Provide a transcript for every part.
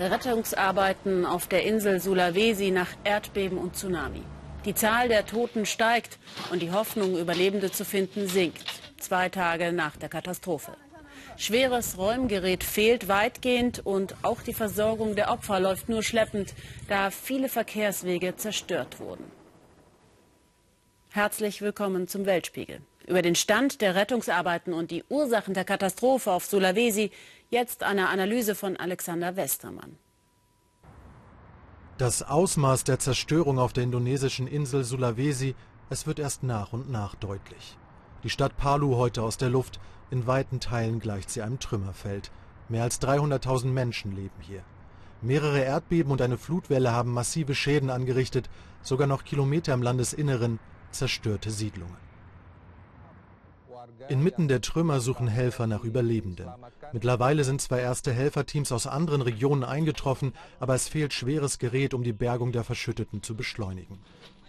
Rettungsarbeiten auf der Insel Sulawesi nach Erdbeben und Tsunami. Die Zahl der Toten steigt und die Hoffnung, Überlebende zu finden, sinkt. Zwei Tage nach der Katastrophe. Schweres Räumgerät fehlt weitgehend und auch die Versorgung der Opfer läuft nur schleppend, da viele Verkehrswege zerstört wurden. Herzlich willkommen zum Weltspiegel. Über den Stand der Rettungsarbeiten und die Ursachen der Katastrophe auf Sulawesi jetzt eine Analyse von Alexander Westermann. Das Ausmaß der Zerstörung auf der indonesischen Insel Sulawesi, es wird erst nach und nach deutlich. Die Stadt Palu heute aus der Luft, in weiten Teilen gleicht sie einem Trümmerfeld. Mehr als 300.000 Menschen leben hier. Mehrere Erdbeben und eine Flutwelle haben massive Schäden angerichtet, sogar noch Kilometer im Landesinneren zerstörte Siedlungen. Inmitten der Trümmer suchen Helfer nach Überlebenden. Mittlerweile sind zwar erste Helferteams aus anderen Regionen eingetroffen, aber es fehlt schweres Gerät, um die Bergung der Verschütteten zu beschleunigen.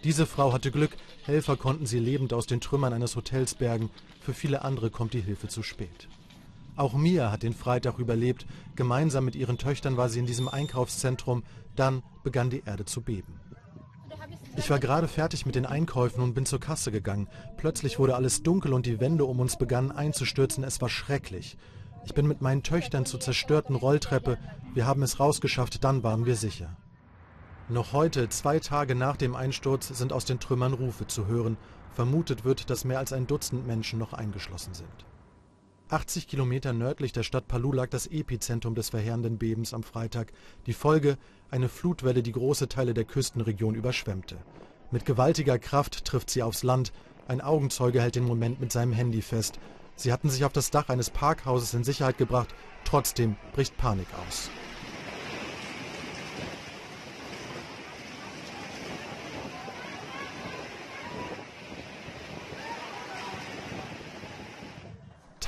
Diese Frau hatte Glück, Helfer konnten sie lebend aus den Trümmern eines Hotels bergen. Für viele andere kommt die Hilfe zu spät. Auch Mia hat den Freitag überlebt. Gemeinsam mit ihren Töchtern war sie in diesem Einkaufszentrum. Dann begann die Erde zu beben. Ich war gerade fertig mit den Einkäufen und bin zur Kasse gegangen. Plötzlich wurde alles dunkel und die Wände um uns begannen einzustürzen. Es war schrecklich. Ich bin mit meinen Töchtern zur zerstörten Rolltreppe. Wir haben es rausgeschafft, dann waren wir sicher. Noch heute, zwei Tage nach dem Einsturz, sind aus den Trümmern Rufe zu hören. Vermutet wird, dass mehr als ein Dutzend Menschen noch eingeschlossen sind. 80 Kilometer nördlich der Stadt Palu lag das Epizentrum des verheerenden Bebens am Freitag. Die Folge eine Flutwelle, die große Teile der Küstenregion überschwemmte. Mit gewaltiger Kraft trifft sie aufs Land. Ein Augenzeuge hält den Moment mit seinem Handy fest. Sie hatten sich auf das Dach eines Parkhauses in Sicherheit gebracht. Trotzdem bricht Panik aus.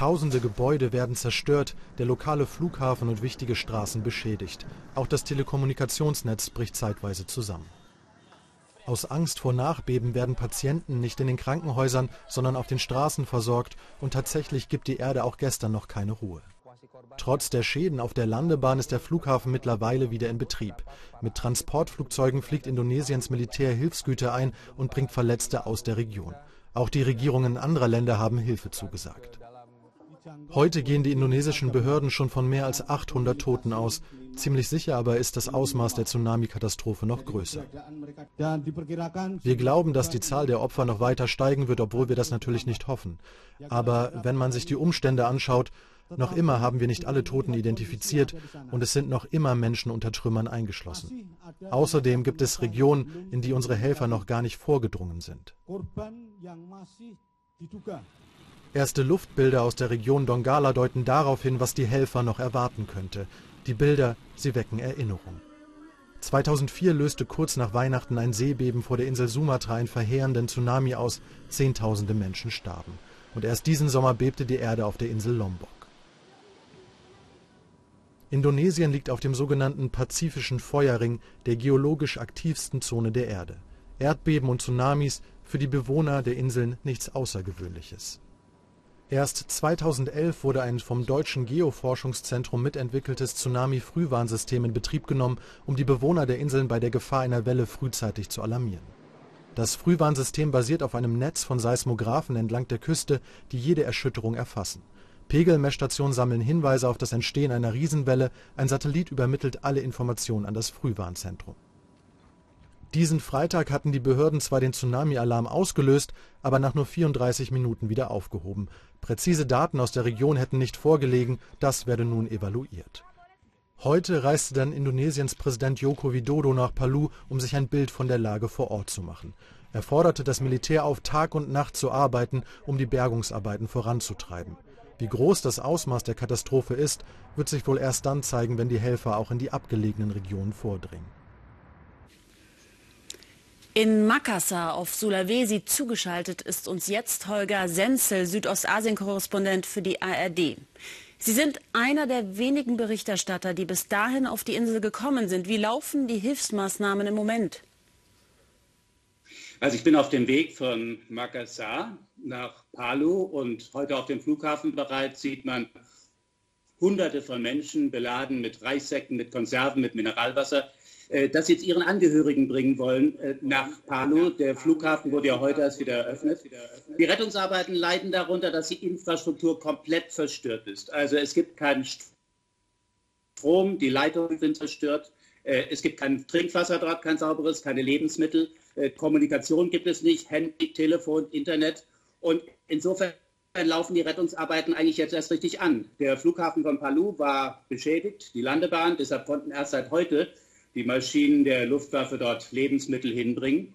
Tausende Gebäude werden zerstört, der lokale Flughafen und wichtige Straßen beschädigt. Auch das Telekommunikationsnetz bricht zeitweise zusammen. Aus Angst vor Nachbeben werden Patienten nicht in den Krankenhäusern, sondern auf den Straßen versorgt und tatsächlich gibt die Erde auch gestern noch keine Ruhe. Trotz der Schäden auf der Landebahn ist der Flughafen mittlerweile wieder in Betrieb. Mit Transportflugzeugen fliegt Indonesiens Militär Hilfsgüter ein und bringt Verletzte aus der Region. Auch die Regierungen anderer Länder haben Hilfe zugesagt. Heute gehen die indonesischen Behörden schon von mehr als 800 Toten aus. Ziemlich sicher aber ist das Ausmaß der Tsunami-Katastrophe noch größer. Wir glauben, dass die Zahl der Opfer noch weiter steigen wird, obwohl wir das natürlich nicht hoffen. Aber wenn man sich die Umstände anschaut, noch immer haben wir nicht alle Toten identifiziert und es sind noch immer Menschen unter Trümmern eingeschlossen. Außerdem gibt es Regionen, in die unsere Helfer noch gar nicht vorgedrungen sind. Erste Luftbilder aus der Region Dongala deuten darauf hin, was die Helfer noch erwarten könnte. Die Bilder, sie wecken Erinnerung. 2004 löste kurz nach Weihnachten ein Seebeben vor der Insel Sumatra einen verheerenden Tsunami aus. Zehntausende Menschen starben. Und erst diesen Sommer bebte die Erde auf der Insel Lombok. Indonesien liegt auf dem sogenannten Pazifischen Feuerring, der geologisch aktivsten Zone der Erde. Erdbeben und Tsunamis für die Bewohner der Inseln nichts Außergewöhnliches. Erst 2011 wurde ein vom Deutschen Geoforschungszentrum mitentwickeltes Tsunami-Frühwarnsystem in Betrieb genommen, um die Bewohner der Inseln bei der Gefahr einer Welle frühzeitig zu alarmieren. Das Frühwarnsystem basiert auf einem Netz von Seismographen entlang der Küste, die jede Erschütterung erfassen. Pegelmessstationen sammeln Hinweise auf das Entstehen einer Riesenwelle, ein Satellit übermittelt alle Informationen an das Frühwarnzentrum diesen Freitag hatten die Behörden zwar den Tsunami-Alarm ausgelöst, aber nach nur 34 Minuten wieder aufgehoben. Präzise Daten aus der Region hätten nicht vorgelegen, das werde nun evaluiert. Heute reiste dann Indonesiens Präsident Joko Widodo nach Palu, um sich ein Bild von der Lage vor Ort zu machen. Er forderte das Militär auf, Tag und Nacht zu arbeiten, um die Bergungsarbeiten voranzutreiben. Wie groß das Ausmaß der Katastrophe ist, wird sich wohl erst dann zeigen, wenn die Helfer auch in die abgelegenen Regionen vordringen. In Makassar auf Sulawesi zugeschaltet ist uns jetzt Holger Senzel, Südostasien-Korrespondent für die ARD. Sie sind einer der wenigen Berichterstatter, die bis dahin auf die Insel gekommen sind. Wie laufen die Hilfsmaßnahmen im Moment? Also ich bin auf dem Weg von Makassar nach Palu und heute auf dem Flughafen bereits sieht man Hunderte von Menschen beladen mit Reissäcken, mit Konserven, mit Mineralwasser, äh, das jetzt ihren Angehörigen bringen wollen äh, nach Palu. Der Flughafen wurde ja heute erst wieder eröffnet. Die Rettungsarbeiten leiden darunter, dass die Infrastruktur komplett verstört ist. Also es gibt keinen Strom, die Leitungen sind zerstört. Äh, es gibt kein Trinkwasser dort, kein sauberes, keine Lebensmittel. Kommunikation gibt es nicht, Handy, Telefon, Internet. Und insofern laufen die Rettungsarbeiten eigentlich jetzt erst richtig an. Der Flughafen von Palu war beschädigt, die Landebahn, deshalb konnten erst seit heute die Maschinen der Luftwaffe dort Lebensmittel hinbringen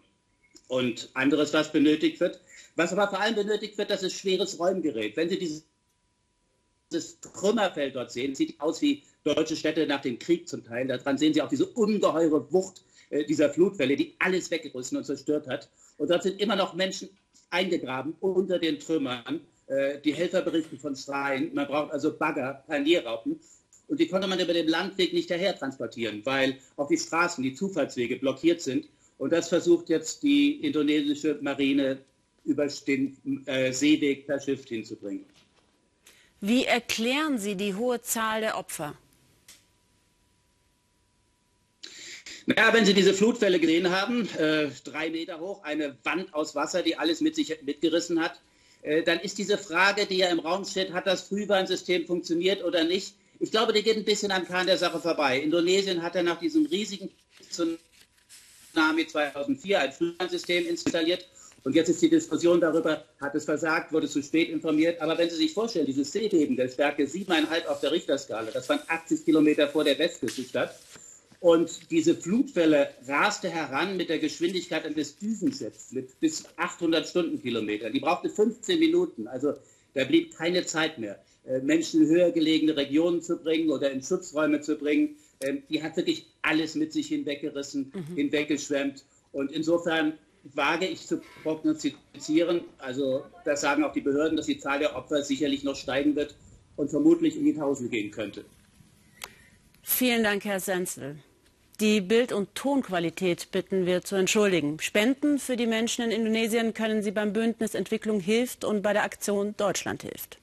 und anderes, was benötigt wird. Was aber vor allem benötigt wird, das ist schweres Räumgerät. Wenn Sie dieses, Trümmerfeld dort sehen, sieht aus wie deutsche Städte nach dem Krieg zum Teil. Daran sehen Sie auch diese ungeheure Wucht äh, dieser Flutwelle, die alles weggerissen und zerstört hat. Und dort sind immer noch Menschen eingegraben unter den Trümmern. Äh, die Helfer berichten von Schreien. Man braucht also Bagger, Panierraupen. Und die konnte man über den Landweg nicht daher transportieren, weil auch die Straßen, die Zufahrtswege blockiert sind. Und das versucht jetzt die indonesische Marine über den äh, Seeweg per Schiff hinzubringen. Wie erklären Sie die hohe Zahl der Opfer? Naja, wenn Sie diese Flutwelle gesehen haben, äh, drei Meter hoch, eine Wand aus Wasser, die alles mit sich mitgerissen hat, dann ist diese Frage, die ja im Raum steht, hat das Frühwarnsystem funktioniert oder nicht? Ich glaube, die geht ein bisschen am Kern der Sache vorbei. Indonesien hatte nach diesem riesigen Tsunami 2004 ein Frühwarnsystem installiert. Und jetzt ist die Diskussion darüber, hat es versagt, wurde zu spät informiert. Aber wenn Sie sich vorstellen, dieses Seebeben der Stärke 7,5 auf der Richterskala, das waren 80 Kilometer vor der Westküste statt, und diese Flutwelle raste heran mit der Geschwindigkeit eines Düsenschiffs mit bis 800 Stundenkilometer. Die brauchte 15 Minuten, also da blieb keine Zeit mehr, äh, Menschen in höher gelegene Regionen zu bringen oder in Schutzräume zu bringen. Ähm, die hat wirklich alles mit sich hinweggerissen, mhm. hinweggeschwemmt. Und insofern wage ich zu prognostizieren, also das sagen auch die Behörden, dass die Zahl der Opfer sicherlich noch steigen wird und vermutlich in die Tausende gehen könnte. Vielen Dank, Herr Senzel. Die Bild- und Tonqualität bitten wir zu entschuldigen. Spenden für die Menschen in Indonesien können Sie beim Bündnis Entwicklung hilft und bei der Aktion Deutschland hilft.